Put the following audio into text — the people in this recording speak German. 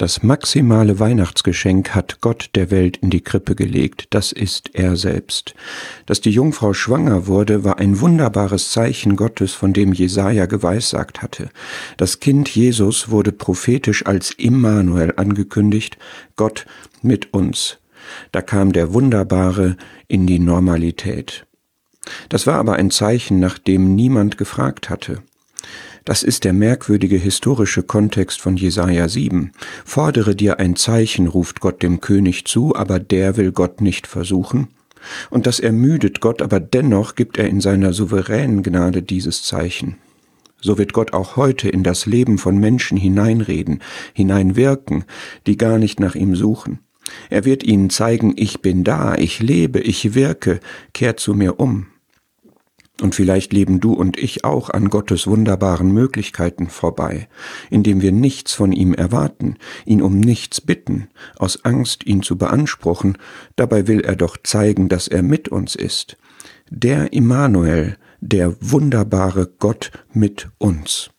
Das maximale Weihnachtsgeschenk hat Gott der Welt in die Krippe gelegt, das ist er selbst. Dass die Jungfrau schwanger wurde, war ein wunderbares Zeichen Gottes, von dem Jesaja geweissagt hatte. Das Kind Jesus wurde prophetisch als Immanuel angekündigt, Gott mit uns. Da kam der Wunderbare in die Normalität. Das war aber ein Zeichen, nach dem niemand gefragt hatte. Das ist der merkwürdige historische Kontext von Jesaja 7. Fordere dir ein Zeichen, ruft Gott dem König zu, aber der will Gott nicht versuchen. Und das ermüdet Gott, aber dennoch gibt er in seiner souveränen Gnade dieses Zeichen. So wird Gott auch heute in das Leben von Menschen hineinreden, hineinwirken, die gar nicht nach ihm suchen. Er wird ihnen zeigen, ich bin da, ich lebe, ich wirke, kehrt zu mir um. Und vielleicht leben du und ich auch an Gottes wunderbaren Möglichkeiten vorbei, indem wir nichts von ihm erwarten, ihn um nichts bitten, aus Angst, ihn zu beanspruchen, dabei will er doch zeigen, dass er mit uns ist. Der Immanuel, der wunderbare Gott mit uns.